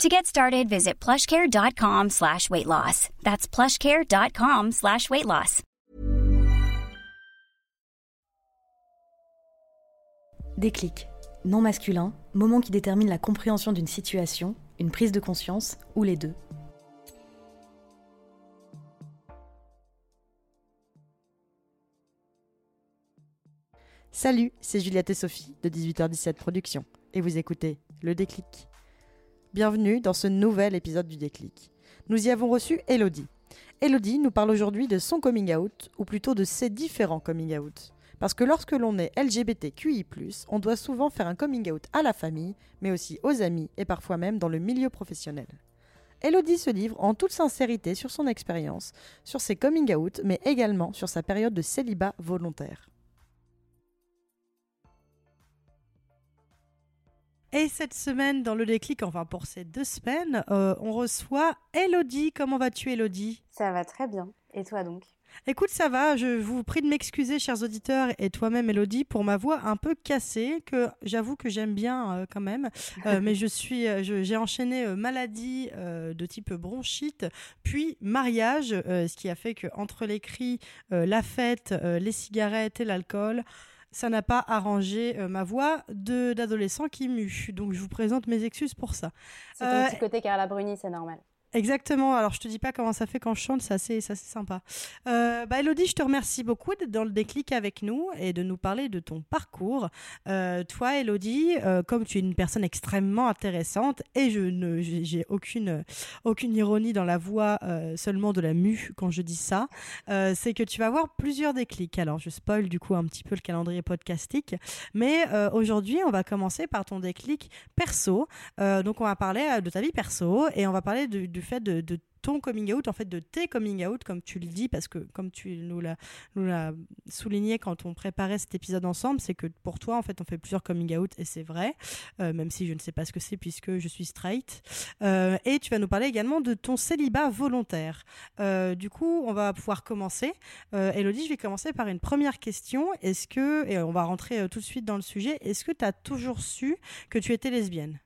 To get started, visit plushcare.com slash weight loss. That's plushcare.com slash weight loss. Déclic. Non masculin, moment qui détermine la compréhension d'une situation, une prise de conscience ou les deux. Salut, c'est Juliette et Sophie de 18h17 Productions et vous écoutez Le Déclic. Bienvenue dans ce nouvel épisode du Déclic. Nous y avons reçu Elodie. Elodie nous parle aujourd'hui de son coming out, ou plutôt de ses différents coming out. Parce que lorsque l'on est LGBTQI, on doit souvent faire un coming out à la famille, mais aussi aux amis et parfois même dans le milieu professionnel. Elodie se livre en toute sincérité sur son expérience, sur ses coming out, mais également sur sa période de célibat volontaire. Et cette semaine, dans le déclic, enfin pour ces deux semaines, euh, on reçoit Elodie. Comment vas-tu, Elodie? Ça va très bien. Et toi donc? Écoute, ça va. Je vous prie de m'excuser, chers auditeurs, et toi-même, Elodie, pour ma voix un peu cassée, que j'avoue que j'aime bien euh, quand même. Euh, mais je suis, j'ai enchaîné maladie de type bronchite, puis mariage, ce qui a fait que entre les cris, la fête, les cigarettes et l'alcool, ça n'a pas arrangé euh, ma voix d'adolescent qui mue. Donc je vous présente mes excuses pour ça. C'est ton euh, petit côté Carla Bruni, c'est normal. Exactement. Alors, je te dis pas comment ça fait quand je chante, c'est assez, sympa. Euh, bah, Elodie, je te remercie beaucoup d'être dans le déclic avec nous et de nous parler de ton parcours. Euh, toi, Elodie, euh, comme tu es une personne extrêmement intéressante et je ne, j'ai aucune, aucune ironie dans la voix seulement de la mue quand je dis ça, c'est que tu vas avoir plusieurs déclics. Alors, je spoil du coup un petit peu le calendrier podcastique, mais aujourd'hui, on va commencer par ton déclic perso. donc, on va parler de ta vie perso et on va parler fait de, ton coming out, en fait de tes coming out, comme tu le dis, parce que comme tu nous l'as souligné quand on préparait cet épisode ensemble, c'est que pour toi, en fait, on fait plusieurs coming out, et c'est vrai, euh, même si je ne sais pas ce que c'est puisque je suis straight. Euh, et tu vas nous parler également de ton célibat volontaire. Euh, du coup, on va pouvoir commencer. Elodie, je vais commencer par une première question. Est-ce que, et on va rentrer tout de suite dans le sujet, est-ce que tu as toujours su que tu étais lesbienne?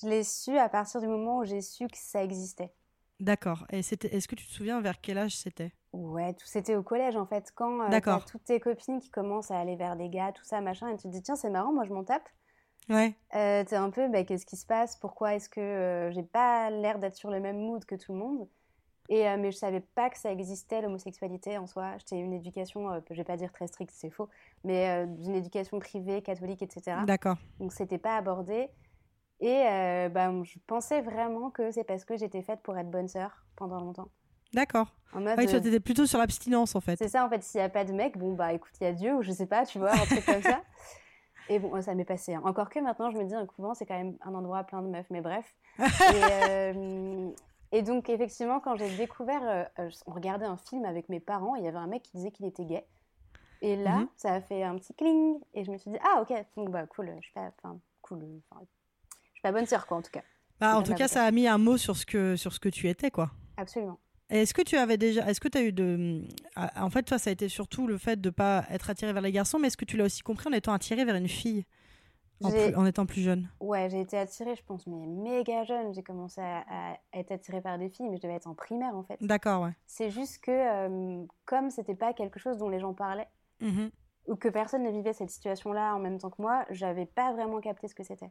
Je l'ai su à partir du moment où j'ai su que ça existait. D'accord. Et est-ce que tu te souviens vers quel âge c'était? Ouais, tout c'était au collège en fait. Quand euh, toutes tes copines qui commencent à aller vers des gars, tout ça, machin, et tu te dis tiens c'est marrant, moi je m'en tape. Ouais. Euh, t'es un peu, bah, qu'est-ce qui se passe? Pourquoi est-ce que euh, j'ai pas l'air d'être sur le même mood que tout le monde? Et, mais je savais pas que ça existait l'homosexualité en soi. J'étais une éducation, je vais pas dire très stricte, c'est faux, mais d'une éducation privée, catholique, etc. D'accord. Donc c'était pas abordé. Et euh, bah, je pensais vraiment que c'est parce que j'étais faite pour être bonne sœur pendant longtemps. D'accord. En mode, tu étais plutôt sur l'abstinence en fait. C'est ça en fait, s'il n'y a pas de mec, bon bah écoute, il y a Dieu ou je sais pas, tu vois, un truc comme ça. Et bon, ça m'est passé. Hein. Encore que maintenant, je me dis, un couvent, c'est quand même un endroit plein de meufs, mais bref. et, euh, et, donc, effectivement, quand j'ai découvert, euh, on regardait un film avec mes parents, il y avait un mec qui disait qu'il était gay. Et là, mhm. ça a fait un petit cling, et je me suis dit, ah ok, donc bah cool, je sais pas, enfin, cool, pas bonne sœur, quoi, en tout cas. Bah, en tout cas, ça a mis un mot sur ce que, sur ce que tu étais, quoi. Absolument. Est-ce que tu avais déjà, est-ce que tu as eu de, ah, en fait, toi, ça a été surtout le fait de pas être attiré vers les garçons, mais est-ce que tu l'as aussi compris en étant attiré vers une fille, en, étant plus jeune Ouais, j'ai été attirée, je pense, mais méga jeune. J'ai commencé à, être attirée par des filles, mais je devais être en primaire, en fait. D'accord, ouais. C'est juste que, euh, comme c'était pas quelque chose dont les gens parlaient, mmh ou que personne ne vivait cette situation-là en même temps que moi, j'avais pas vraiment capté ce que c'était.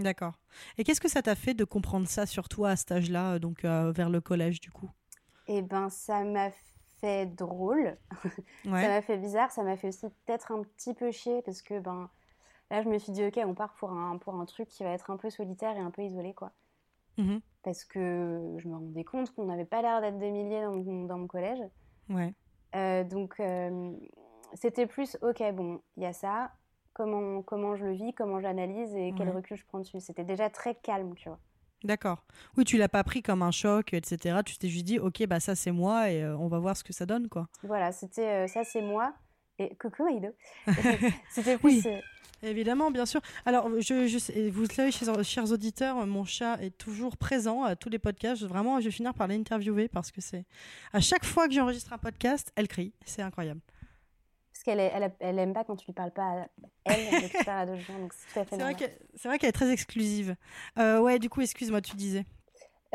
D'accord. Et qu'est-ce que ça t'a fait de comprendre ça sur toi à cet âge-là, donc euh, vers le collège du coup? Eh ben, ça m'a fait drôle. ça m'a fait bizarre. Ça m'a fait aussi peut-être un petit peu chier parce que ben là, je me suis dit ok, on part pour un pour un truc qui va être un peu solitaire et un peu isolé quoi. Mmh parce que je me rendais compte qu'on n'avait pas l'air d'être des milliers dans, dans, mon collège. Ouais. Euh, donc euh, c'était plus ok, bon, il y a ça comment, comment je le vis, comment j'analyse et quel recul je prends dessus. C'était déjà très calme, tu vois. D'accord. Oui, tu l'as pas pris comme un choc, etc. Tu t'es juste dit, ok, bah ça c'est moi et euh, on va voir ce que ça donne, quoi. Voilà, c'était euh, ça c'est moi. Et coucou Aido. c'était Oui. plus. euh, Évidemment, bien sûr. Alors, je, vous le savez, chers, chers auditeurs, mon chat est toujours présent à tous les podcasts. Vraiment, je vais finir par l'interviewer parce que c'est. À chaque fois que j'enregistre un podcast, elle crie. C'est incroyable. Parce qu'elle elle, aime pas quand tu lui parles pas à elle, mais que tu parles à d'autres gens, donc c'est tout à fait C'est vrai normal. qu'elle c'est vrai qu'elle est très exclusive. Euh, ouais, du coup, excuse-moi, tu disais.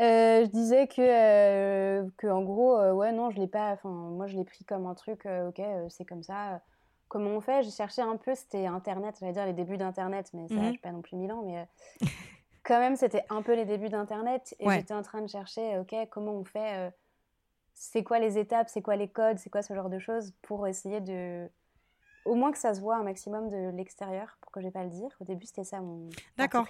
Euh, je disais que, euh, que en gros, ouais, non, je l'ai pas. Enfin, moi, je l'ai pris comme un truc. ok, c'est comme ça. comment on fait? J'ai cherché un peu. C'était Internet. J'allais dire les débuts d'Internet, mais ça, Mhm. j'ai pas non plus mille ans. Mais quand même, c'était un peu les débuts d'Internet. Et Ouais. j'étais en train de chercher. Ok, comment on fait C'est quoi les étapes C'est quoi les codes C'est quoi ce genre de choses pour essayer de au moins que ça se voit un maximum de l'extérieur pour que j'ai pas à le dire. Au début, c'était ça mon. D'accord.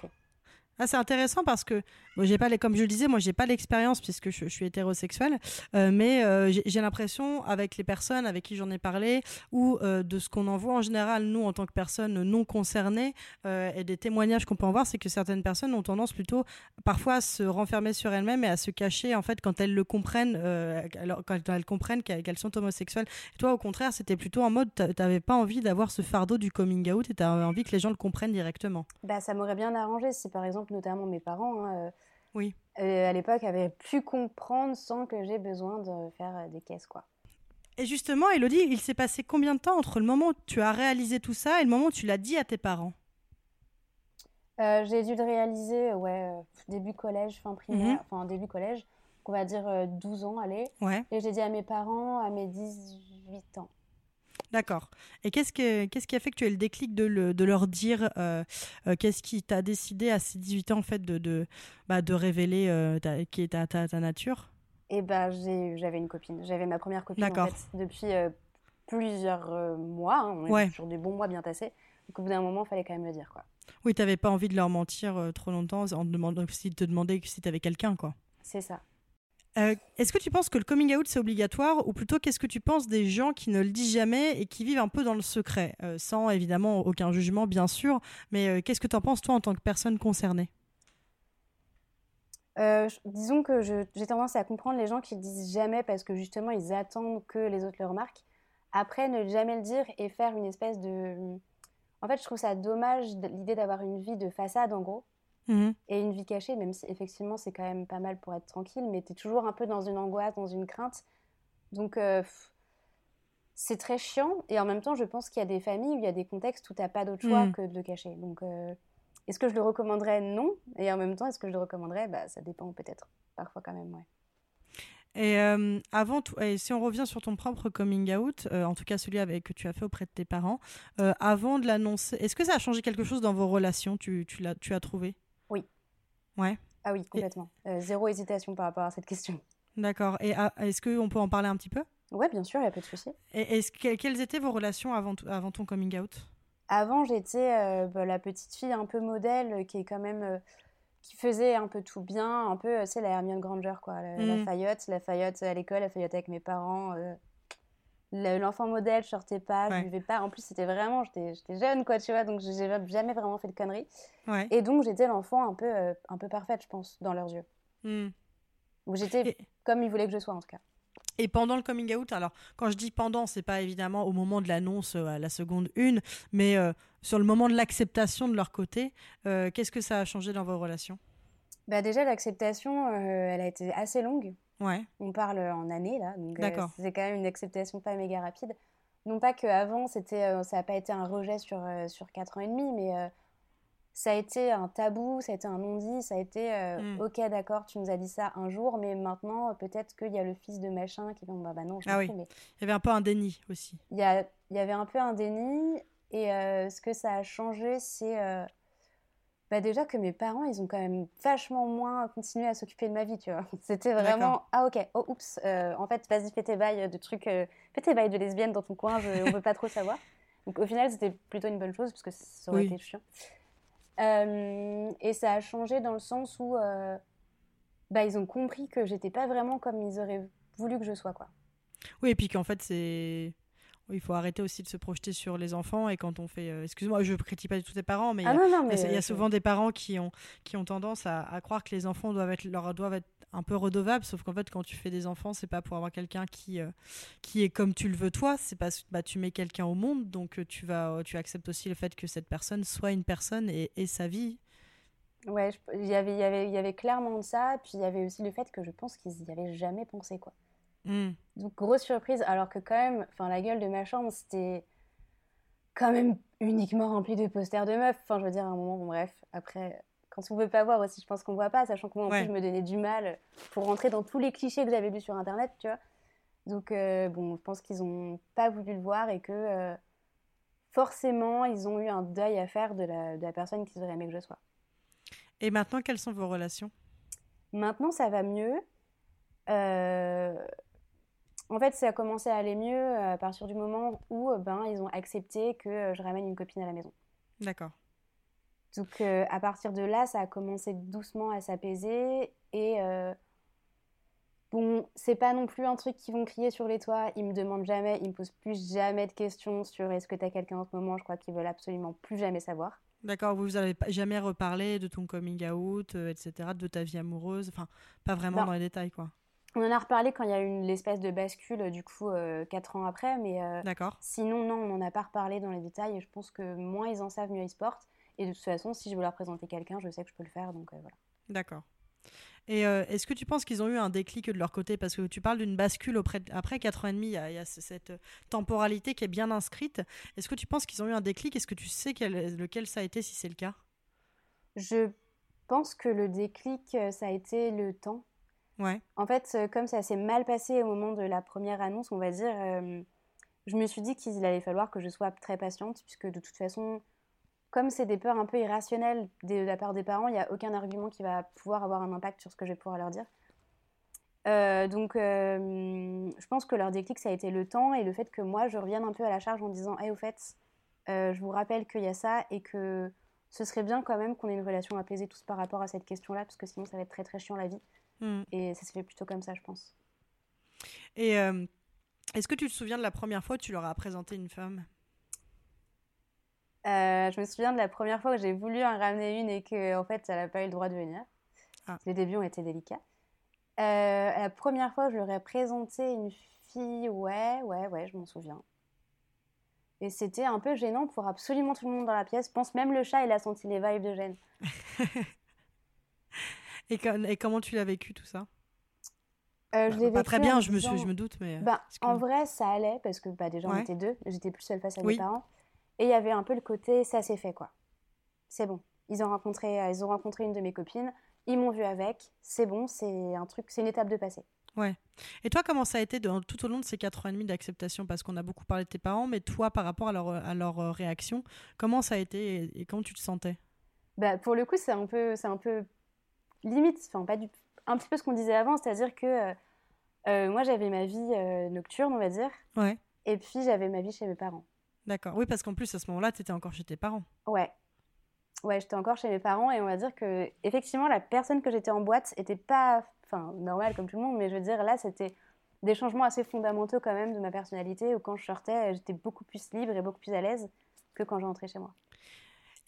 Ah, c'est intéressant parce que bon, j'ai pas les, comme je le disais, moi j'ai pas l'expérience puisque je, suis hétérosexuelle, euh, mais euh, j'ai l'impression avec les personnes avec qui j'en ai parlé ou euh, de ce qu'on en voit en général nous en tant que personnes non concernées et des témoignages qu'on peut en voir, c'est que certaines personnes ont tendance plutôt parfois à se renfermer sur elles-mêmes et à se cacher en fait quand elles le comprennent, alors, quand elles comprennent qu'elles sont homosexuelles. Toi au contraire, c'était plutôt en mode t'a- t'avais pas envie d'avoir ce fardeau du coming out et t'avais envie que les gens le comprennent directement. Bah, ça m'aurait bien arrangé si, par exemple, notamment mes parents, hein, euh, Oui. euh, à l'époque, avaient pu comprendre sans que j'ai besoin de faire euh, des caisses, quoi. Et justement, Elodie, il s'est passé combien de temps entre le moment où tu as réalisé tout ça et le moment où tu l'as dit à tes parents? Euh, j'ai dû le réaliser, ouais, début collège, fin primaire, Mhm. enfin début collège, on va dire euh, 12 ans, allez. Ouais, Et j'ai dit à mes parents à mes 18 ans. D'accord. Et qu'est-ce, que, qu'est-ce qui a fait que tu aies le déclic de, le- de leur dire euh, euh, Qu'est-ce qui t'a décidé à ces 18 ans en fait de, de, bah, de révéler euh, ta, qui est ta, ta, ta nature? Et bah, j'avais une copine. J'avais ma première copine, en fait, depuis plusieurs mois. hein. On est Ouais. sur des bons mois bien tassés. Donc, au bout d'un moment, il fallait quand même le dire, quoi. Oui, t'avais pas envie de leur mentir trop longtemps en te demandant s'ils te demandaient si t'avais quelqu'un, quoi. C'est ça. Euh, est-ce que tu penses que le coming out c'est obligatoire ou plutôt qu'est-ce que tu penses des gens qui ne le disent jamais et qui vivent un peu dans le secret, euh, sans évidemment aucun jugement bien sûr, mais euh, qu'est-ce que tu en penses toi en tant que personne concernée? Disons que j'ai tendance à comprendre les gens qui le disent jamais parce que justement ils attendent que les autres le remarquent. Après, ne jamais le dire et faire une espèce de... En fait, je trouve ça dommage l'idée d'avoir une vie de façade en gros Mhm. et une vie cachée, même si effectivement c'est quand même pas mal pour être tranquille, mais tu es toujours un peu dans une angoisse, dans une crainte. Donc euh, c'est très chiant et en même temps je pense qu'il y a des familles où il y a des contextes où t'as pas d'autre choix Mm. que de le cacher. Donc euh, est-ce que je le recommanderais? Non. Et en même temps, est-ce que je le recommanderais? Bah, Ça dépend peut-être. Parfois quand même, ouais. Et euh, avant et si on revient sur ton propre coming out, euh, en tout cas celui avec, que tu as fait auprès de tes parents, euh, avant de l'annoncer, est-ce que ça a changé quelque chose dans vos relations? Tu, tu, l'as, tu as trouvé? Ouais, Ah oui, complètement. Euh, zéro hésitation par rapport à cette question. d'accord. Et ah, est-ce qu'on peut en parler un petit peu? Ouais, bien sûr, il n'y a pas de souci. Et est-ce que- quelles étaient vos relations avant, avant ton coming out? Avant, j'étais euh, bah, la petite fille un peu modèle euh, qui est quand même... euh, qui faisait un peu tout bien, un peu, c'est la Hermione Granger, quoi. La, la Mm. Fayotte, la Fayotte à l'école, la Fayotte avec mes parents. Le- L'enfant modèle, je sortais pas, Ouais. je buvais pas. En plus, c'était vraiment... J'étais jeune, quoi, tu vois, donc j'ai jamais vraiment fait de conneries. Ouais. Et donc, j'étais l'enfant un peu, euh, un peu parfaite, je pense, dans leurs yeux. Hmm. Ou j'étais Et- comme ils voulaient que je sois, en tout cas. Et pendant le coming out, alors quand je dis pendant, c'est pas évidemment au moment de l'annonce euh, à la seconde une, mais euh, sur le moment de l'acceptation de leur côté, qu'est-ce que ça a changé dans vos relations? Bah déjà, l'acceptation, elle a été assez longue. Ouais, On parle en années, là. Donc, euh, c'est quand même une acceptation pas méga rapide. Non pas qu'avant, c'était, euh, ça n'a pas été un rejet sur, euh, sur 4 ans et demi, mais ça a été un tabou, ça a été un non-dit, ça a été euh, Mm. Ok, d'accord, tu nous as dit ça un jour, mais maintenant, peut-être qu'il y a le fils de machin qui va. Bah, bah non, je Ah oui. mais il y avait un peu un déni aussi. il y, a- il y avait un peu un déni. Et euh, ce que ça a changé, c'est euh, bah déjà que mes parents, ils ont quand même vachement moins continué à s'occuper de ma vie, tu vois. C'était vraiment, ah ok, oh oups, euh, en fait, vas-y, fais tes bails de trucs, euh, fais tes bails de lesbienne dans ton coin, je, on veut pas trop savoir. Donc au final, c'était plutôt une bonne chose, parce que ça aurait Oui. été chiant. Euh, et ça a changé dans le sens où euh, bah, ils ont compris que j'étais pas vraiment comme ils auraient voulu que je sois, quoi. Oui, et puis qu'en fait, c'est. Il faut arrêter aussi de se projeter sur les enfants et quand on fait. Excuse-moi, je critique pas tous les parents, mais ah il y a, non, non, mais il y a euh, souvent des parents qui ont, qui ont tendance à, à croire que les enfants doivent être, leur, doivent être un peu redevables, sauf qu'en fait, quand tu fais des enfants, c'est pas pour avoir quelqu'un qui, euh, qui est comme tu le veux toi, c'est parce que bah, tu mets quelqu'un au monde, donc euh, tu, vas, tu acceptes aussi le fait que cette personne soit une personne et, et sa vie. Ouais, il y avait, il y avait, il y avait clairement de ça. Puis il y avait aussi le fait que je pense qu'ils n'y avaient jamais pensé, quoi. Hmm. Donc, grosse surprise, alors que quand même, enfin, la gueule de ma chambre, c'était quand même uniquement rempli de posters de meufs. Enfin, je veux dire, à un moment, bon, bref, après, quand on veut pas voir aussi, je pense qu'on voit pas, sachant que moi, en Ouais. plus, je me donnais du mal pour rentrer dans tous les clichés que j'avais lus sur Internet, tu vois. Donc, euh, bon, je pense qu'ils ont pas voulu le voir et que euh, forcément, ils ont eu un deuil à faire de la, de la personne qu'ils auraient aimé que je sois. Et maintenant, quelles sont vos relations? Maintenant, ça va mieux. Euh, En fait, ça a commencé à aller mieux euh, à partir du moment où euh, ben, ils ont accepté que euh, je ramène une copine à la maison. D'accord. Donc, euh, à partir de là, ça a commencé doucement à s'apaiser. Et euh, bon, c'est pas non plus un truc qu'ils vont crier sur les toits. Ils me demandent jamais, ils me posent plus jamais de questions sur est-ce que t'as quelqu'un en ce moment. Je crois qu'ils veulent absolument plus jamais savoir. D'accord, vous n'avez jamais reparlé de ton coming out, euh, etc., de ta vie amoureuse, enfin, pas vraiment Non. dans les détails, quoi. On en a reparlé quand il y a eu une- l'espèce de bascule, euh, du coup, euh, quatre ans après, mais euh, D'accord. Sinon, non, on n'en a pas reparlé dans les détails et je pense que moins ils en savent, mieux ils se portent. Et de toute façon, si je veux leur présenter quelqu'un, je sais que je peux le faire, donc euh, voilà. D'accord. Et est-ce que tu penses qu'ils ont eu un déclic de leur côté? Parce que tu parles d'une bascule auprès de- après 4 ans et demi, il y a, il y a ce- cette temporalité qui est bien inscrite. Est-ce que tu penses qu'ils ont eu un déclic? Est-ce que tu sais quel- lequel ça a été si c'est le cas? Je pense que le déclic, ça a été le temps. En fait, euh, comme ça s'est mal passé au moment de la première annonce, on va dire, euh, je me suis dit qu'il allait falloir que je sois très patiente, puisque de toute façon, comme c'est des peurs un peu irrationnelles de la part des parents, il n'y a aucun argument qui va pouvoir avoir un impact sur ce que je vais pouvoir leur dire. Euh, donc, je pense que leur déclic, ça a été le temps et le fait que moi, je revienne un peu à la charge en disant, hey, au fait, je vous rappelle qu'il y a ça et que ce serait bien quand même qu'on ait une relation apaisée tous par rapport à cette question-là, parce que sinon, ça va être très très chiant la vie. Hmm. Et ça se fait plutôt comme ça, je pense. Et euh, est-ce que tu te souviens de la première fois où tu leur as présenté une femme? Euh, je me souviens de la première fois que j'ai voulu en ramener une et que en fait, elle n'a pas eu le droit de venir. Ah. Les débuts ont été délicats. Euh, la première fois que je leur ai présenté une fille, ouais, ouais, ouais, je m'en souviens. Et c'était un peu gênant pour absolument tout le monde dans la pièce. Je pense même le chat, il a senti les vibes de gêne. et, co- et comment tu l'as vécu tout ça? Euh, je Bah, l'ai Pas très en bien, je me, suis, je me doute, mais. euh, Bah, que- en vrai, ça allait parce que bah, déjà on Ouais. était deux, j'étais plus seule face à Oui. mes parents. Et il y avait un peu le côté ça s'est fait quoi. C'est bon. Ils ont rencontré, euh, ils ont rencontré une de mes copines, ils m'ont vu avec, c'est bon, c'est un truc, c'est une étape de passé. Et toi, comment ça a été de- tout au long de ces 4 ans et demi d'acceptation? Parce qu'on a beaucoup parlé de tes parents, mais toi, par rapport à leur, à leur réaction, comment ça a été et, et comment tu te sentais? Bah, pour le coup, c'est un peu, c'est un peu limite, enfin pas du, un petit peu ce qu'on disait avant, c'est-à-dire que euh, euh, moi j'avais ma vie euh, nocturne, on va dire, Ouais, et puis j'avais ma vie chez mes parents. d'accord. Oui, parce qu'en plus, à ce moment-là, tu étais encore chez tes parents. Ouais. Ouais, j'étais encore chez mes parents et on va dire que effectivement la personne que j'étais en boîte était pas enfin normale comme tout le monde mais je veux dire là c'était des changements assez fondamentaux quand même de ma personnalité où quand je sortais j'étais beaucoup plus libre et beaucoup plus à l'aise que quand j'entrais chez moi.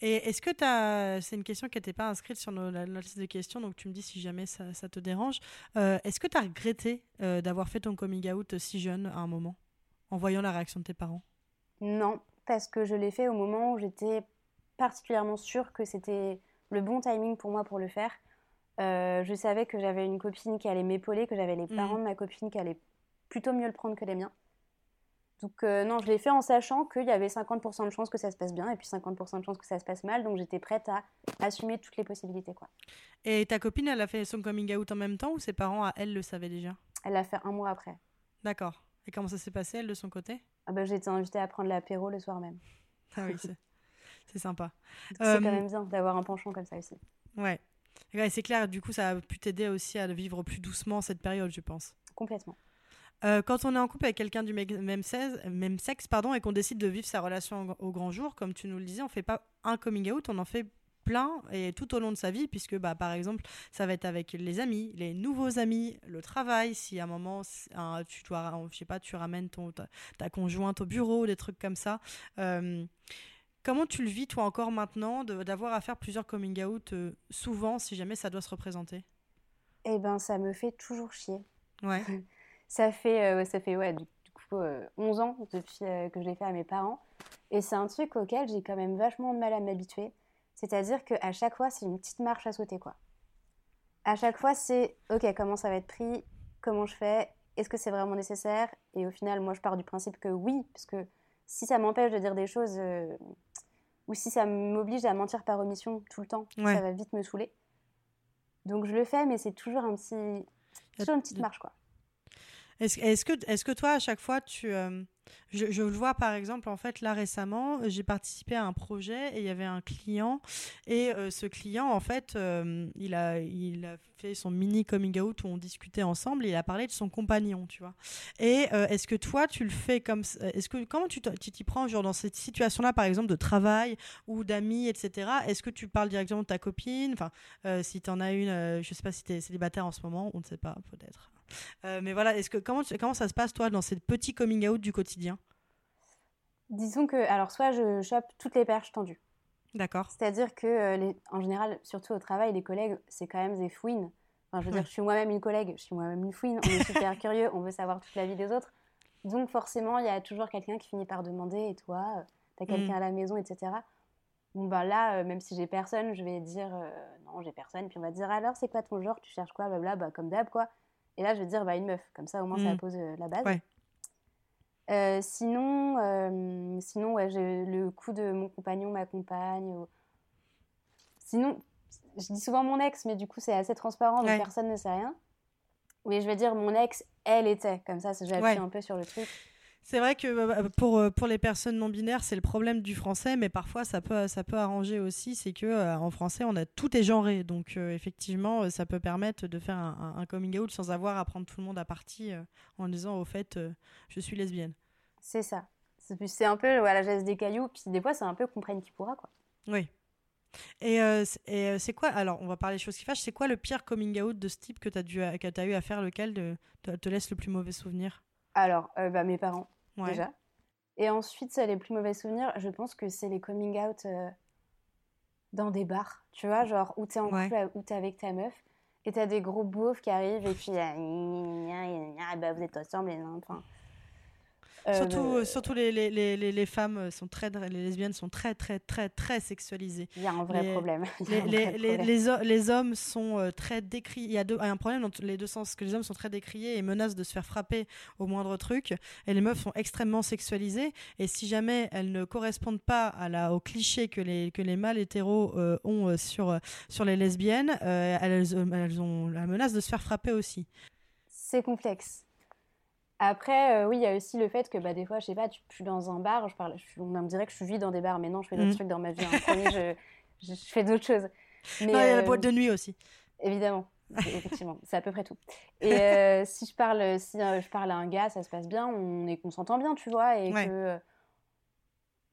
Et est-ce que tu as. C'est une question qui n'était pas inscrite sur nos- la, liste de questions, donc tu me dis si jamais ça, ça te dérange. Euh, est-ce que tu as regretté euh, d'avoir fait ton coming out si jeune à un moment, en voyant la réaction de tes parents? Non, parce que je l'ai fait au moment où j'étais particulièrement sûre que c'était le bon timing pour moi pour le faire. Euh, je savais que j'avais une copine qui allait m'épauler, que j'avais les Mhm. parents de ma copine qui allaient plutôt mieux le prendre que les miens. Donc euh, non, je l'ai fait en sachant qu'il y avait 50% de chances que ça se passe bien et puis 50% de chances que ça se passe mal, donc j'étais prête à assumer toutes les possibilités. quoi. Et ta copine, elle a fait son coming out en même temps ou ses parents, à elle, le savaient déjà? Elle l'a fait un mois après. D'accord. Et comment ça s'est passé, elle, de son côté? Ah bah, j'ai été invitée à prendre l'apéro le soir même. Ah oui, c'est sympa. C'est Euh, quand même bien d'avoir un penchant comme ça aussi. Ouais. Ouais, c'est clair, du coup, ça a pu t'aider aussi à vivre plus doucement cette période, je pense. Complètement. Euh, quand on est en couple avec quelqu'un du même sexe, même sexe pardon, et qu'on décide de vivre sa relation au- grand jour, comme tu nous le disais, on fait pas un coming out, on en fait plein et tout au long de sa vie, puisque bah, par exemple, ça va être avec les amis, les nouveaux amis, le travail, si à un moment, tu, dois, je sais pas, tu ramènes ton, ta, conjointe au bureau, des trucs comme ça. Euh, comment tu le vis, toi, encore maintenant, d'avoir à faire plusieurs coming out euh, souvent, si jamais ça doit se représenter? Eh ben, ça me fait toujours chier. Ouais. ça fait, euh, ça fait ouais, du, coup, 11 ans depuis que je l'ai fait à mes parents. Et c'est un truc auquel j'ai quand même vachement de mal à m'habituer. C'est-à-dire qu'à chaque fois, c'est une petite marche à sauter, quoi. À chaque fois, c'est OK, comment ça va être pris? Comment je fais? Est-ce que c'est vraiment nécessaire? Et au final, moi, je pars du principe que oui, parce que si ça m'empêche de dire des choses euh, ou si ça m'oblige à mentir par omission tout le temps, ça va vite me saouler. Donc je le fais, mais c'est toujours un petit, toujours une petite marche, quoi. Est-ce que, est que toi, à chaque fois, tu, euh, je, le vois par exemple, en fait, là récemment, j'ai participé à un projet et il y avait un client. Et euh, ce client, en fait, euh, il, a, il a fait son mini coming out où on discutait ensemble et il a parlé de son compagnon, tu vois. Et est-ce que toi, tu le fais comme. Est-ce que, comment tu t'y prends, genre dans cette situation-là, par exemple, de travail ou d'amis, etc. Est-ce que tu parles directement de ta copine? Enfin, si tu en as une, je sais pas si tu es célibataire en ce moment, on ne sait pas, peut-être. Mais voilà, est-ce que comment, comment ça se passe toi dans ces petits coming out du quotidien? Disons que, alors, soit je chope toutes les perches tendues. D'accord. C'est-à-dire que, euh, les, en général, surtout au travail, les collègues, c'est quand même des fouines. Enfin, je veux dire, je suis moi-même une collègue, je suis moi-même une fouine. On est super curieux, on veut savoir toute la vie des autres. Donc, forcément, il y a toujours quelqu'un qui finit par demander Et toi, euh, t'as quelqu'un mm. à la maison, etc. Bon, ben là, euh, même si j'ai personne, je vais dire Non, j'ai personne. Puis on va dire Alors, c'est quoi ton genre Tu cherches quoi Blabla, bah, comme d'hab, quoi. Et là, je vais dire bah, Une meuf. Comme ça, au moins, ça mm. pose la base. Ouais. Euh, sinon, euh, sinon ouais, j'ai le coup de mon compagnon, ma compagne. Sinon, je dis souvent mon ex, mais du coup, c'est assez transparent, donc personne ne sait rien. Mais je vais dire mon ex, elle était. Comme ça, j'appuie un peu sur le truc. C'est vrai que euh, pour, pour les personnes non binaires, c'est le problème du français, mais parfois ça peut, ça peut arranger aussi. C'est que en français, on a tout est genré, donc effectivement, ça peut permettre de faire un, un, coming out sans avoir à prendre tout le monde à partie en disant au fait, je suis lesbienne. C'est ça. C'est un peu la geste des cailloux, puis des fois c'est un peu comprenne qui pourra quoi. Oui. Et, euh, euh, c'est quoi, alors on va parler des choses qui fâchent, c'est quoi le pire coming out de ce type que tu as, as, eu à faire, lequel de, te, laisse le plus mauvais souvenir? Alors, euh, bah, mes parents, déjà. Et ensuite, les plus mauvais souvenirs, je pense que c'est les coming out dans des bars, tu vois, genre où t'es en couple, où t'es avec ta meuf, et t'as des gros beaufs qui arrivent, et puis bah, vous êtes ensemble, et enfin euh, surtout, euh, surtout les, les, les, les, femmes sont très, les lesbiennes sont très, très, très, très sexualisées. Il y a un vrai problème. Les, les, les, hommes sont euh, très décriés. Il y a, deux, un problème dans les deux sens, que les hommes sont très décriés et menacent de se faire frapper au moindre truc. Et les meufs sont extrêmement sexualisées. Et si jamais elles ne correspondent pas à la, au cliché que les, que les mâles hétéros ont sur, sur les lesbiennes, elles, elles ont la menace de se faire frapper aussi. C'est complexe. Après, euh, oui, il y a aussi le fait que bah, des fois, je sais pas, je suis dans un bar, je parle, on me dirait que je vis dans des bars, mais non, je fais d'autres mm. trucs dans ma vie. Hein. je, fais d'autres choses. Mais, il y a la boîte de euh, nuit aussi. Évidemment, effectivement, c'est à peu près tout. Et euh, si je parle, si je parle à un gars, ça se passe bien, on est, qu'on s'entend bien, tu vois, et que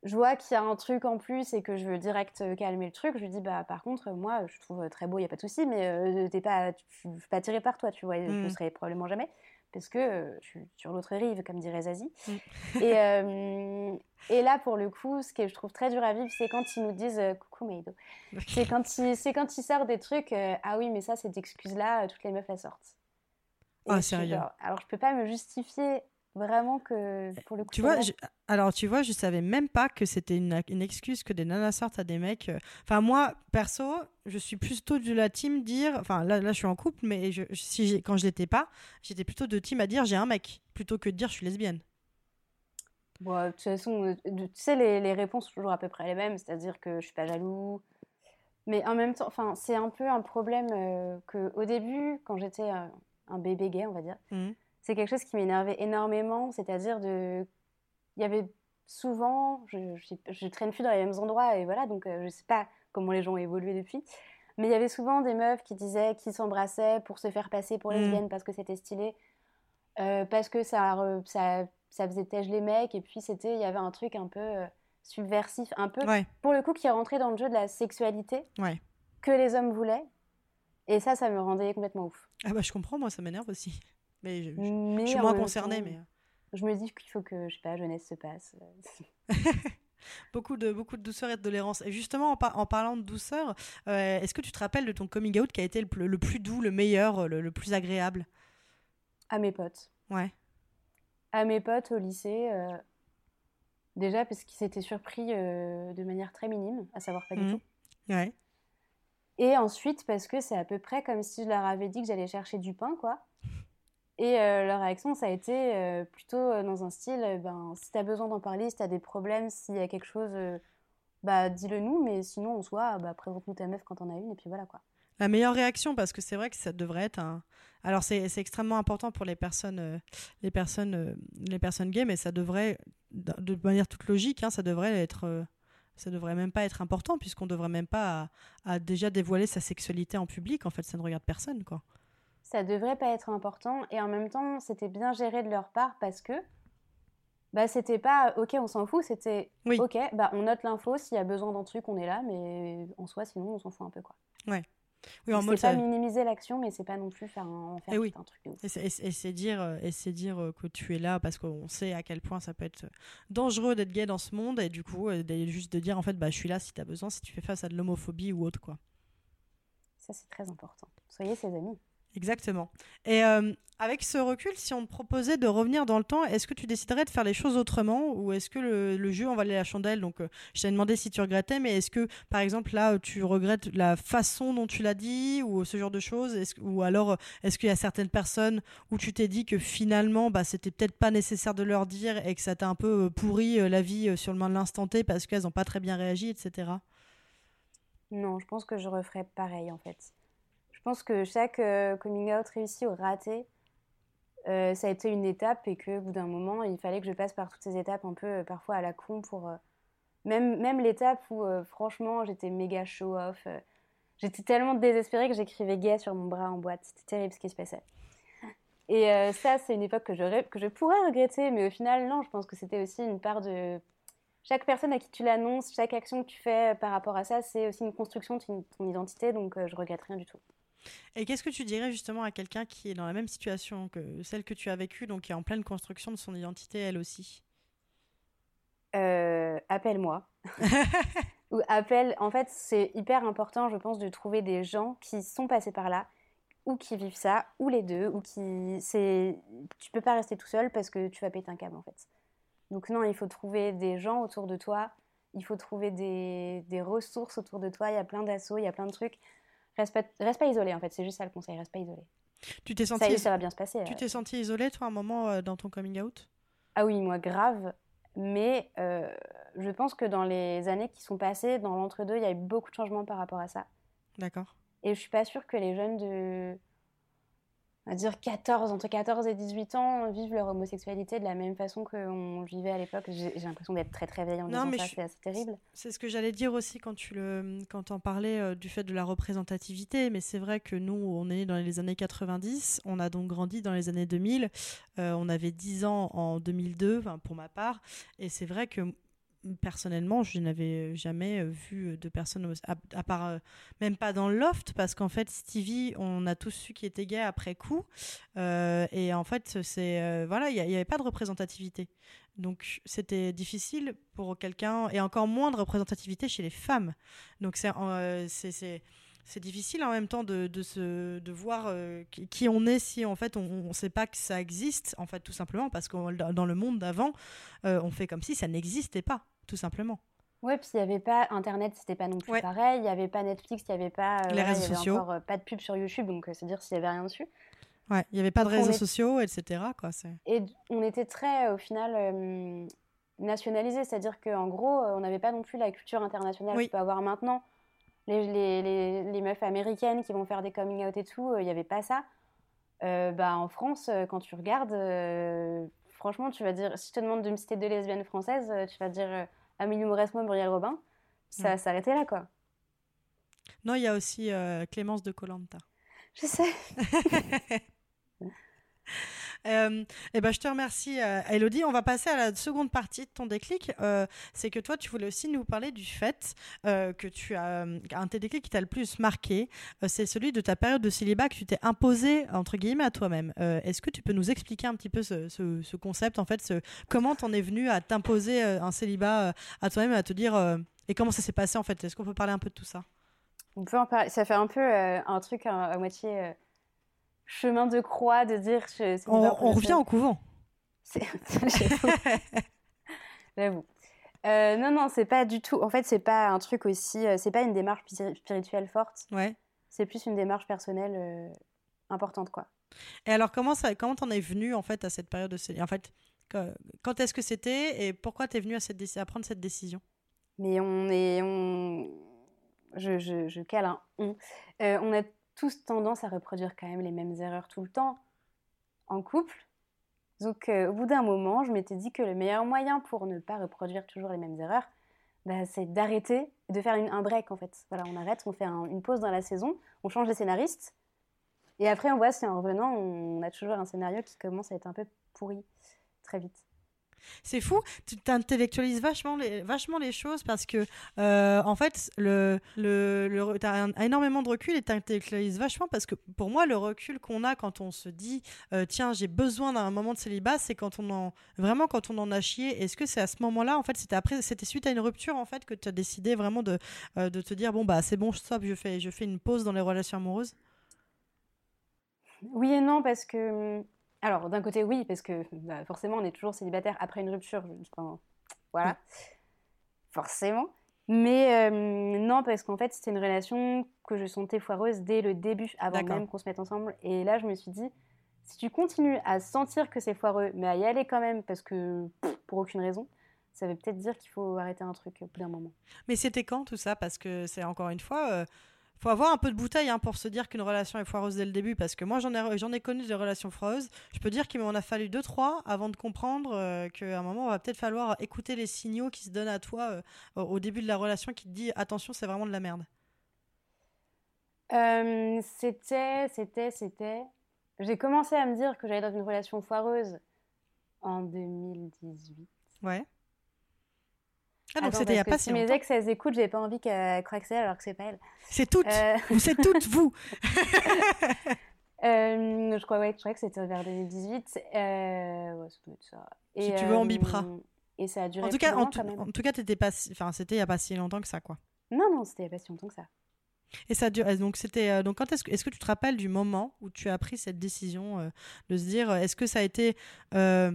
je vois qu'il y a un truc en plus et que je veux direct calmer le truc, je lui dis bah par contre moi je trouve très beau, il y a pas de souci, mais t'es pas, je suis pas attirée par toi, tu vois, je ne mm. serai probablement jamais parce que euh, je suis sur l'autre rive, comme dirait Zazie. Mm. Et, euh, et, là, pour le coup, ce que je trouve très dur à vivre, c'est quand ils nous disent euh, coucou Meido. C'est quand, ils, quand ils sortent des trucs ah oui, mais ça, cette excuse-là, toutes les meufs la sortent. ah, sérieux Alors, je peux pas me justifier vraiment que pour le coup. Tu vois, alors tu vois, je savais même pas que c'était une, une, excuse que des nanas sortent à des mecs. Euh. Enfin, moi, perso, je suis plutôt de la team dire. Enfin, là, là je suis en couple, mais je, si quand je l'étais pas, j'étais plutôt de team à dire j'ai un mec, plutôt que de dire je suis lesbienne. Bon, de toute façon, euh, tu sais, les, les, réponses sont toujours à peu près les mêmes, c'est-à-dire que je suis pas jaloux. Mais en même temps, c'est un peu un problème euh, que au début, quand j'étais un bébé gay, on va dire, mmh c'est quelque chose qui m'énervait énormément, c'est-à-dire de... Il y avait souvent, je, traîne plus dans les mêmes endroits, et voilà, donc euh, je sais pas comment les gens ont évolué depuis, mais il y avait souvent des meufs qui disaient qu'ils s'embrassaient pour se faire passer pour mm. lesbiennes parce que c'était stylé, euh, parce que ça, ça, ça faisait têche les mecs, et puis c'était, il y avait un truc un peu... Euh, subversif, un peu, Ouais, pour le coup, qui rentrait dans le jeu de la sexualité ouais. que les hommes voulaient. Et ça, ça me rendait complètement ouf. Ah bah je comprends, moi ça m'énerve aussi. Mais je, je- Mais je suis moins concernée, temps, mais... euh, Je me dis qu'il faut que, je sais pas, jeunesse se passe. Beaucoup de, beaucoup de douceur et de tolérance. Et justement, en, par- en parlant de douceur, euh, est-ce que tu te rappelles de ton coming out qui a été le, plus- le plus doux, le meilleur, le, le plus agréable? À mes potes. Ouais. À mes potes au lycée. euh, Déjà parce qu'ils s'étaient surpris euh, de manière très minime, à savoir pas du Mhm. tout. Ouais. Et ensuite parce que c'est à peu près comme si je leur avais dit que j'allais chercher du pain, quoi. Et euh, leur réaction, ça a été euh, plutôt euh, dans un style, euh, ben, si t'as besoin d'en parler, si t'as des problèmes, s'il y a quelque chose, bah dis-le nous, mais sinon en soi, bah, présente-nous ta meuf quand t'en as une, et puis voilà quoi. La meilleure réaction, parce que c'est vrai que ça devrait être un. Alors c'est extrêmement important pour les personnes, les personnes, les personnes gays, mais ça devrait, de manière toute logique, hein, ça devrait être, ça devrait même pas être important puisqu'on devrait même pas à déjà dévoiler sa sexualité en public. En fait, ça ne regarde personne, quoi. Ça devrait pas être important, et en même temps, c'était bien géré de leur part parce que bah, c'était pas ok, on s'en fout, c'était Oui. ok, bah, on note l'info, s'il y a besoin d'un truc, on est là, mais en soi, sinon, on s'en fout un peu quoi. Oui, en mode. c'est pas ça- minimiser l'action, mais c'est pas non plus faire un, faire Eh oui. tout un truc de ouf. Et c'est- dire, euh, et c'est dire euh, que tu es là parce qu'on sait à quel point ça peut être dangereux d'être gay dans ce monde et du coup, euh, juste de dire en fait, bah, je suis là si tu as besoin, si tu fais face à de l'homophobie ou autre, quoi. Ça, c'est très important. Soyez ses amis. Exactement. Et euh, avec ce recul, si on te proposait de revenir dans le temps, est-ce que tu déciderais de faire les choses autrement ou est-ce que le, le jeu en valait la chandelle? Donc, euh, je t'ai demandé si tu regrettais, mais est-ce que, par exemple, là, tu regrettes la façon dont tu l'as dit ou ce genre de choses? Ou alors, est-ce qu'il y a certaines personnes où tu t'es dit que finalement, bah, c'était peut-être pas nécessaire de leur dire et que ça t'a un peu euh, pourri la vie sur le moment de l'instant T parce qu'elles n'ont pas très bien réagi, etc. Non, je pense que je referais pareil en fait. Je pense que chaque euh, coming out réussi ou raté, euh, ça a été une étape et qu'au bout d'un moment, il fallait que je passe par toutes ces étapes un peu euh, parfois à la con pour. même même l'étape où franchement j'étais méga show off. euh, j'étais tellement désespérée que j'écrivais gay sur mon bras en boîte. C'était terrible ce qui se passait. Et ça, c'est une époque que je, que je pourrais regretter, mais au final, non, je pense que c'était aussi une part de. Chaque personne à qui tu l'annonces, chaque action que tu fais par rapport à ça, c'est aussi une construction de ton identité, donc je regrette rien du tout. Et qu'est-ce que tu dirais justement à quelqu'un qui est dans la même situation que celle que tu as vécue, donc qui est en pleine construction de son identité elle aussi? Euh, appelle-moi. Ou appelle. En fait, c'est hyper important, je pense, de trouver des gens qui sont passés par là, ou qui vivent ça, ou les deux, ou qui. C'est. Tu peux pas rester tout seul parce que tu vas péter un câble, en fait. Donc, non, il faut trouver des gens autour de toi, il faut trouver des, des ressources autour de toi, il y a plein d'assauts, il y a plein de trucs. Reste pas, reste pas isolé, en fait, c'est juste ça le conseil, reste pas isolé. Tu t'es Ça senti, ça va bien se passer. tu t'es senti isolée toi à un moment euh, dans ton coming out? Ah oui, moi grave. Mais euh, je pense que dans les années qui sont passées, dans l'entre-deux, il y a eu beaucoup de changements par rapport à ça. D'accord. Et je suis pas sûre que les jeunes de, on va dire 14, entre 14 et 18 ans, vivent leur homosexualité de la même façon qu'on vivait à l'époque. J'ai l'impression d'être très très vieille en Non, disant mais ça, c'est assez terrible. C'est ce que j'allais dire aussi quand tu le quand en parlais euh, du fait de la représentativité, mais c'est vrai que nous on est né dans les années 90, on a donc grandi dans les années 2000, euh, on avait 10 ans en 2002 enfin, pour ma part, et c'est vrai que personnellement je n'avais jamais euh, vu de personnes homos- à, part euh, même pas dans le loft parce qu'en fait Stevie on a tous su qu'il était gay après coup euh, et en fait c'est euh, voilà il n'y avait pas de représentativité donc c'était difficile pour quelqu'un et encore moins de représentativité chez les femmes. Donc euh, c'est c'est difficile en même temps de, de, se, de voir euh, qui, on est si en fait on ne sait pas que ça existe en fait tout simplement parce que dans le monde d'avant euh, on fait comme si ça n'existait pas tout simplement. Ouais, puis il n'y avait pas Internet, c'était pas non plus Ouais. pareil. Il n'y avait pas Netflix, il n'y avait pas. euh, Les réseaux il y avait sociaux. encore pas de pub sur YouTube, donc c'est dire s'il n'y avait rien dessus. Ouais, il n'y avait pas de Donc, réseaux est- sociaux etc quoi. Et on était très, au final, nationalisés, c'est-à-dire qu'en gros, on n'avait pas non plus la culture internationale Oui. qu'on peut avoir maintenant. Les, les, les, les meufs américaines qui vont faire des coming out et tout, euh, il n'y avait pas ça. Euh, bah, en France, euh, quand tu regardes, euh, franchement, tu vas dire, si je te demande de me citer deux lesbiennes françaises, euh, tu vas dire euh, Amélie Mauresmo, Muriel Robin. Ça va s'arrêter là, quoi. Non, il y a aussi euh, Clémence de Colanta. Je sais. Euh, eh ben, je te remercie, euh, Elodie. On va passer à la seconde partie de ton déclic. Euh, c'est que toi, tu voulais aussi nous parler du fait euh, que tu as un tes déclics qui t'a le plus marqué. c'est celui de ta période de célibat que tu t'es imposé, entre guillemets, à toi-même. Est-ce que tu peux nous expliquer un petit peu ce, ce- ce concept, en fait, comment t'en es venu à t'imposer un célibat à toi-même, à te dire. et comment ça s'est passé, en fait? Est-ce qu'on peut parler un peu de tout ça? On peut en parler. Ça fait un peu un truc à, moitié chemin de croix de dire. je- On, revient au couvent. J'avoue. Euh, non, non, c'est pas du tout. En fait, c'est pas un truc aussi. euh, c'est pas une démarche pi- spirituelle forte. Ouais. C'est plus une démarche personnelle euh, importante, quoi. Et alors, comment ça, comment t'en es venu en fait à cette période de En fait, quand est-ce que c'était et pourquoi t'es venu à, cette à prendre cette décision? Mais on est. On... Je, je, je cale un on. Euh, on a tous tendance à reproduire quand même les mêmes erreurs tout le temps en couple. Donc, euh, au bout d'un moment, je m'étais dit que le meilleur moyen pour ne pas reproduire toujours les mêmes erreurs, bah, c'est d'arrêter de faire un break en fait. Voilà, on arrête, on fait un- une pause dans la saison, on change les scénaristes. Et après, on voit si en revenant, on a toujours un scénario qui commence à être un peu pourri très vite. C'est fou, tu t'intellectualises vachement les, choses parce que, euh, en fait, le, tu as énormément de recul et t'intellectualises vachement parce que pour moi, le recul qu'on a quand on se dit, euh, tiens, j'ai besoin d'un moment de célibat, c'est quand on en, vraiment quand on en a chié. Est-ce que c'est à ce moment-là, en fait, c'était après, c'était suite à une rupture, en fait, que tu as décidé vraiment de, euh, de te dire, bon, bah, c'est bon, je fais, je fais une pause dans les relations amoureuses? Oui et non, parce que. Alors, d'un côté, oui, parce que bah, forcément, on est toujours célibataire après une rupture. enfin, voilà. Forcément. Mais euh, non, parce qu'en fait, c'était une relation que je sentais foireuse dès le début, avant même qu'on se mette ensemble. Et là, je me suis dit, si tu continues à sentir que c'est foireux, mais à y aller quand même, parce que pff, pour aucune raison, ça veut peut-être dire qu'il faut arrêter un truc au bout d'un moment. Mais c'était quand tout ça? Parce que c'est encore une fois, euh, faut avoir un peu de bouteille hein, pour se dire qu'une relation est foireuse dès le début. Parce que moi, j'en ai, j'en ai connu des relations foireuses. Je peux dire qu'il m'en a fallu deux, trois avant de comprendre euh, qu'à un moment, on va peut-être falloir écouter les signaux qui se donnent à toi euh, au- début de la relation qui te dit attention, c'est vraiment de la merde. Euh, c'était, c'était, c'était. J'ai commencé à me dire que j'allais dans une relation foireuse en 2018. Ouais. Ah, donc c'était il y a pas si si mes longtemps. ex elles écoutent, j'ai pas envie qu'elles croient que c'est alors que c'est pas elle. C'est toutes. Euh, Vous, c'est toutes vous. euh, je crois, ouais, je crois que c'était vers 2018. Euh, ouais, ça doit être ça. Si tu veux, on bipera. Et ça a duré En tout plus cas, en longtemps, tout, en tout cas, t'étais pas, si- enfin, c'était il y a pas si longtemps que ça, quoi. Non, non, c'était il y a pas si longtemps que ça. Et ça dure. Donc c'était. euh, donc quand est-ce que est-ce que tu te rappelles du moment où tu as pris cette décision euh, de se dire euh, est-ce que ça a été euh,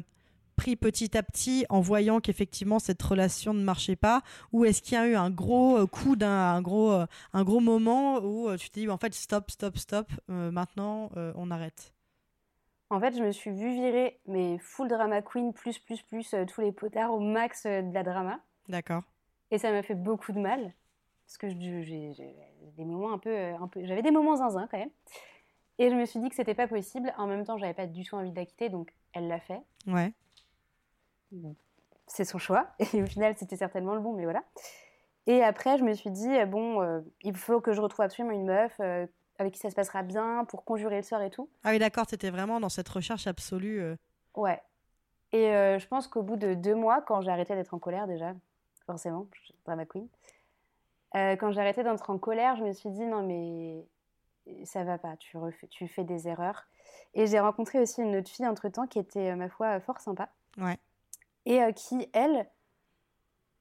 petit à petit en voyant qu'effectivement cette relation ne marchait pas ou est-ce qu'il y a eu un gros euh, coup d'un un gros euh, un gros moment où euh, tu te dis en fait stop stop stop euh, maintenant euh, on arrête? En fait, je me suis vue virer, mais full drama queen, plus, plus, plus, euh, tous les potards au max de la drama. D'accord. Et ça m'a fait beaucoup de mal. Parce que j'ai des moments un peu, un peu. J'avais des moments zinzin quand même. Et je me suis dit que c'était pas possible. En même temps, j'avais pas du tout envie de la quitter, donc elle l'a fait. Ouais. C'est son choix. Et au final, c'était certainement le bon, mais voilà. Et après, je me suis dit, euh, bon, euh, il faut que je retrouve absolument une meuf euh, avec qui ça se passera bien pour conjurer le sort et tout. Ah oui d'accord. T'étais vraiment dans cette recherche absolue. euh. Ouais. Et je pense qu'au bout de deux mois, quand j'ai arrêté d'être en colère déjà, forcément, je suis drama queen, quand j'ai arrêté d'être en colère, je me suis dit non mais ça va pas, tu, refais, tu fais des erreurs. Et j'ai rencontré aussi une autre fille entre-temps qui était, ma foi, fort sympa. Ouais. Et euh, qui, elle,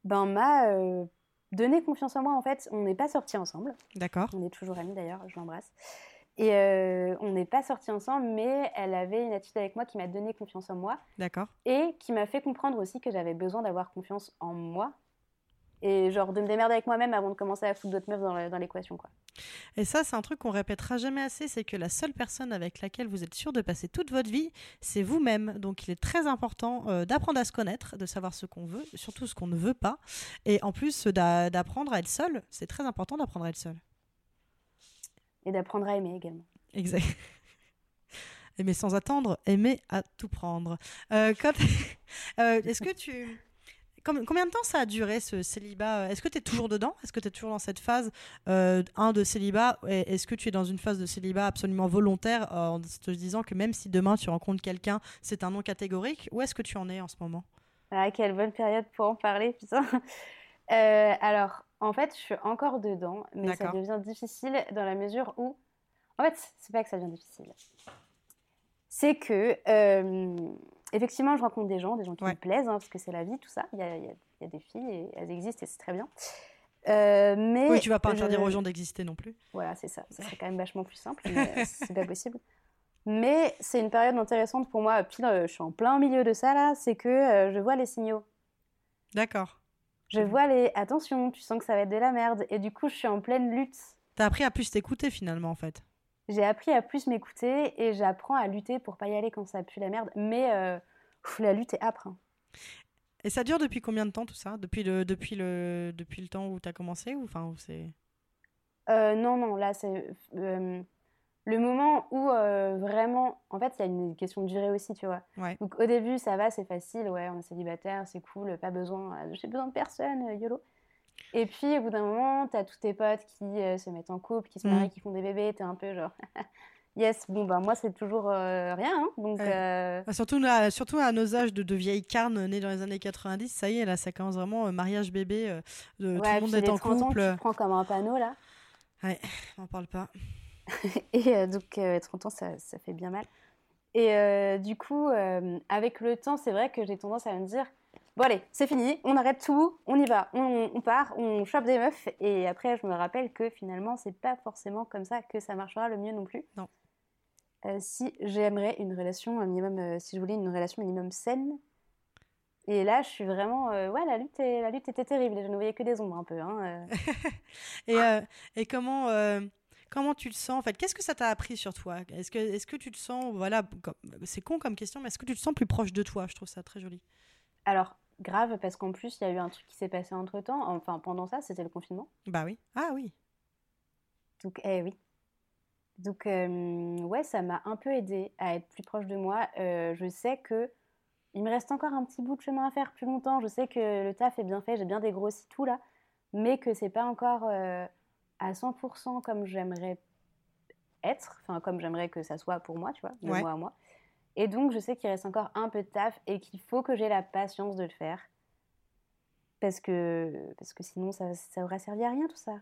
ben, m'a euh, donné confiance en moi en fait. On n'est pas sortis ensemble. D'accord. On est toujours amis d'ailleurs, je l'embrasse. Et euh, on n'est pas sortis ensemble, mais elle avait une attitude avec moi qui m'a donné confiance en moi D'accord. et qui m'a fait comprendre aussi que j'avais besoin d'avoir confiance en moi et genre de me démerder avec moi-même avant de commencer à foutre d'autres meufs dans l'équation quoi. Et ça, c'est un truc qu'on répétera jamais assez, c'est que la seule personne avec laquelle vous êtes sûr de passer toute votre vie, c'est vous-même. Donc, il est très important euh, d'apprendre à se connaître, de savoir ce qu'on veut, surtout ce qu'on ne veut pas, et en plus d'a- d'apprendre à être seul. C'est très important d'apprendre à être seul. Et d'apprendre à aimer également. Exact. Aimer sans attendre, aimer à tout prendre. Euh, quand- euh, Est-ce que tu combien de temps ça a duré ce célibat? Est-ce que tu es toujours dedans? Est-ce que tu es toujours dans cette phase euh, un de célibat? Est-ce que tu es dans une phase de célibat absolument volontaire en te disant que même si demain tu rencontres quelqu'un, c'est un non catégorique? Où est-ce que tu en es en ce moment? Ah, Quelle bonne période pour en parler, putain euh, Alors, en fait, je suis encore dedans, mais ça devient difficile dans la mesure où. En fait, c'est pas que ça devient difficile. C'est que. Euh, effectivement, je rencontre des gens, des gens qui me plaisent, hein, parce que c'est la vie, tout ça. Il y a, y a, des filles et elles existent et c'est très bien. Euh, mais oui, tu vas pas interdire aux gens d'exister non plus. Voilà, c'est ça. Ça serait quand même vachement plus simple, mais c'est pas possible. Mais c'est une période intéressante pour moi. Puis je suis en plein milieu de ça là. C'est que euh, je vois les signaux. D'accord. Je vois les. Attention, tu sens que ça va être de la merde. Et du coup, je suis en pleine lutte. T'as appris à plus t'écouter finalement en fait j'ai appris à plus m'écouter et j'apprends à lutter pour pas y aller quand ça pue la merde. Mais euh, la lutte est âpre. Hein. Et ça dure depuis combien de temps tout ça? Depuis le, depuis, le, depuis le temps où tu as commencé ou, enfin, c'est... Euh, non, non, là c'est euh, le moment où vraiment. En fait, il y a une question de durée aussi, tu vois. Donc au début, ça va, c'est facile, ouais, on est célibataire, c'est cool, pas besoin, j'ai besoin de personne, YOLO. Et puis, au bout d'un moment, tu as tous tes potes qui euh, se mettent en couple, qui se marient, mm. qui font des bébés. Tu es un peu genre, yes, bon, ben moi, c'est toujours euh, rien. Hein, donc, euh, bah, surtout, à, surtout à nos âges de, de vieilles carnes nées dans les années 90, ça y est, là, ça commence vraiment mariage bébé. de, tout le monde est en couple. Ans, tu prends comme un panneau, là. Ouais, on parle pas. Et donc, 30 ans, ça, ça, fait bien mal. Et du coup, avec le temps, c'est vrai que j'ai tendance à me dire bon allez, c'est fini, on arrête tout, on y va, on, part, on chope des meufs. Et après, je me rappelle que finalement, c'est pas forcément comme ça que ça marchera le mieux non plus. Non. Euh, si j'aimerais une relation un minimum, euh, si je voulais une relation minimum saine. Et là, je suis vraiment, euh, ouais, la lutte, la lutte était terrible. Je ne voyais que des ombres un peu. Hein, et, et comment comment tu le sens en fait? Qu'est-ce que ça t'a appris sur toi? Est-ce que, est que tu te sens, voilà, c'est con comme question, mais est-ce que tu te sens plus proche de toi? Je trouve ça très joli. Alors, grave, parce qu'en plus, il y a eu un truc qui s'est passé entre temps. Enfin, pendant ça, c'était le confinement. Bah oui. Ah oui. Donc, eh oui. Donc, euh, ouais, ça m'a un peu aidé à être plus proche de moi. Euh, je sais que il me reste encore un petit bout de chemin à faire plus longtemps. Je sais que le taf est bien fait, j'ai bien dégrossi tout là, mais que c'est pas encore euh, à 100% comme j'aimerais être, enfin comme j'aimerais que ça soit pour moi, tu vois, de moi à moi. Et donc, je sais qu'il reste encore un peu de taf et qu'il faut que j'ai la patience de le faire. Parce que, parce que sinon, ça, ça aurait servi à rien tout ça.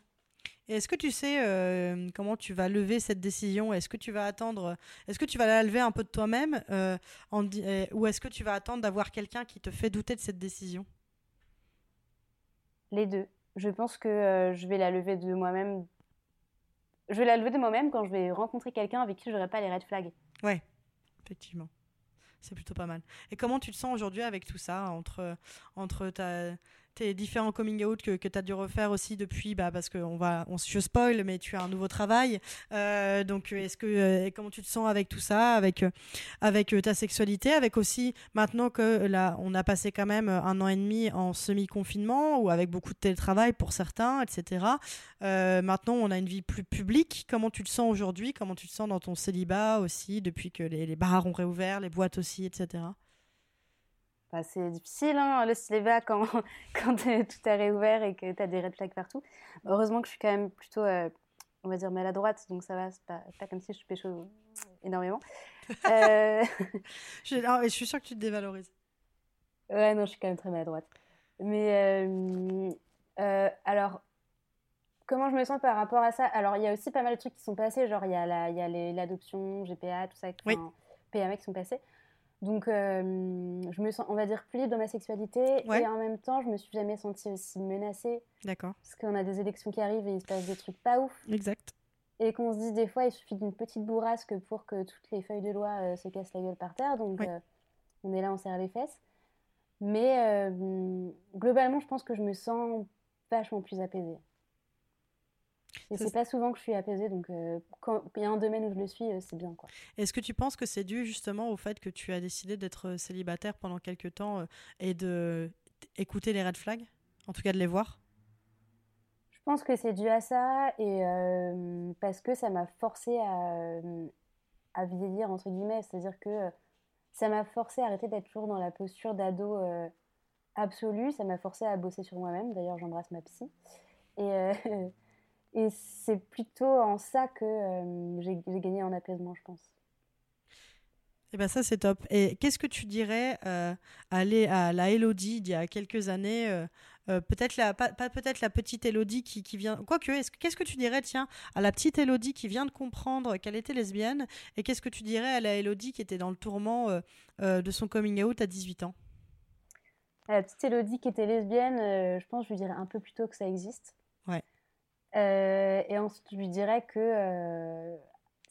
Est-ce que tu sais euh, comment tu vas lever cette décision? Est-ce que tu vas attendre Est-ce que tu vas la lever un peu de toi-même euh, euh, Ou est-ce que tu vas attendre d'avoir quelqu'un qui te fait douter de cette décision? Les deux. Je pense que je vais la lever de moi-même. Je vais la lever de moi-même quand je vais rencontrer quelqu'un avec qui je n'aurai pas les red flags. Ouais effectivement. C'est plutôt pas mal. Et comment tu te sens aujourd'hui avec tout ça, entre, entre ta, tes différents coming out que, que tu as dû refaire aussi depuis, bah, parce que on va, on, je spoil, mais tu as un nouveau travail. Euh, donc, est-ce que, euh, comment tu te sens avec tout ça, avec, euh, avec ta sexualité, avec aussi maintenant que là, on a passé quand même un an et demi en semi-confinement ou avec beaucoup de télétravail pour certains, etc. maintenant, on a une vie plus publique. Comment tu te sens aujourd'hui? Comment tu te sens dans ton célibat aussi, depuis que les bars ont réouvert, les boîtes aussi, etc. C'est difficile, hein, le cinéma, quand, quand tout a réouvert et que tu as des red flags partout. Heureusement que je suis quand même plutôt, euh, on va dire, maladroite, donc ça va, c'est pas, pas comme si je pécho énormément. euh... je, je, suis sûre que tu te dévalorises. Ouais, non, je suis quand même très maladroite. Mais euh, alors, comment je me sens par rapport à ça? Alors, il y a aussi pas mal de trucs qui sont passés, genre il y a l'adoption, GPA, tout ça, oui. PMA qui sont passés. Donc, euh, je me sens, on va dire, plus libre dans ma sexualité. Et en même temps, je me suis jamais sentie aussi menacée. D'accord. Parce qu'on a des élections qui arrivent et il se passe des trucs pas ouf. Exact. Et qu'on se dit, des fois, il suffit d'une petite bourrasque pour que toutes les feuilles de loi euh, se cassent la gueule par terre. Donc, euh, on est là, on serre les fesses. Mais globalement, je pense que je me sens vachement plus apaisée. Et c'est pas souvent que je suis apaisée, donc euh, quand il y a un domaine où je le suis, euh, c'est bien. quoi. Est-ce que tu penses que c'est dû justement au fait que tu as décidé d'être euh, célibataire pendant quelques temps et de écouter les red flags? En tout cas, de les voir? Je pense que c'est dû à ça et parce que ça m'a forcé à, à, vieillir, entre guillemets. C'est-à-dire que ça m'a forcé à arrêter d'être toujours dans la posture d'ado absolue. Ça m'a forcé à bosser sur moi-même. D'ailleurs, j'embrasse ma psy. Et, et c'est plutôt en ça que j'ai gagné en apaisement, je pense. Eh ben ça c'est top. Et qu'est-ce que tu dirais euh, aller à la Elodie d'il y a quelques années euh, euh, Peut-être la pas, peut-être la petite Elodie qui, qui vient. Quoique, qu'est-ce que tu dirais tiens à la petite Elodie qui vient de comprendre qu'elle était lesbienne Et qu'est-ce que tu dirais à la Elodie qui était dans le tourment de son coming out à 18 ans? À La petite Elodie qui était lesbienne, je pense je lui dirais un peu plus tôt que ça existe. Ouais. et ensuite je lui dirais que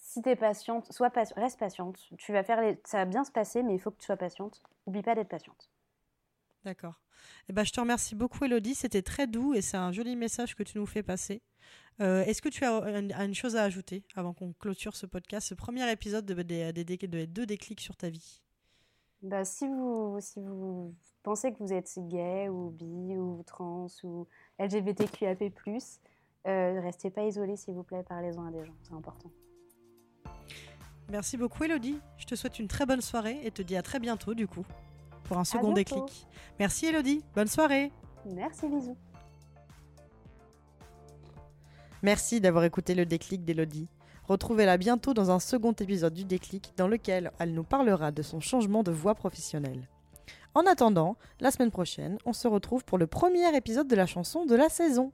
si tu es patiente, sois reste patiente. Tu vas faire les... Ça va bien se passer, mais il faut que tu sois patiente. N'oublie pas d'être patiente. D'accord. Eh ben, je te remercie beaucoup, Elodie. C'était très doux et c'est un joli message que tu nous fais passer. Euh, est-ce que tu as une, chose à ajouter avant qu'on clôture ce podcast, ce premier épisode de, de, deux déclics sur ta vie? Bah, si, vous, si vous pensez que vous êtes gay ou bi ou trans ou LGBTQAP+, euh, restez pas isolés, s'il vous plaît, parlez-en à des gens, c'est important. Merci beaucoup Elodie. Je te souhaite une très bonne soirée et te dis à très bientôt du coup pour un second déclic. Merci Elodie. Bonne soirée. Merci, bisous. Merci d'avoir écouté le déclic d'Elodie. Retrouvez-la bientôt dans un second épisode du déclic dans lequel elle nous parlera de son changement de voix professionnelle. En attendant, la semaine prochaine, on se retrouve pour le premier épisode de la chanson de la saison.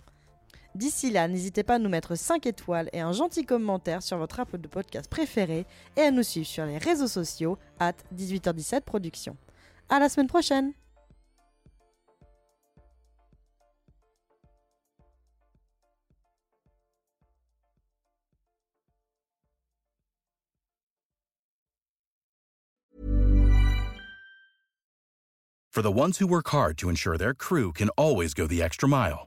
D'ici là, n'hésitez pas à nous mettre 5 étoiles et un gentil commentaire sur votre app de podcast préféré et à nous suivre sur les réseaux sociaux at 18h17 Productions. À la semaine prochaine! For the ones who work hard to ensure their crew can always go the extra mile,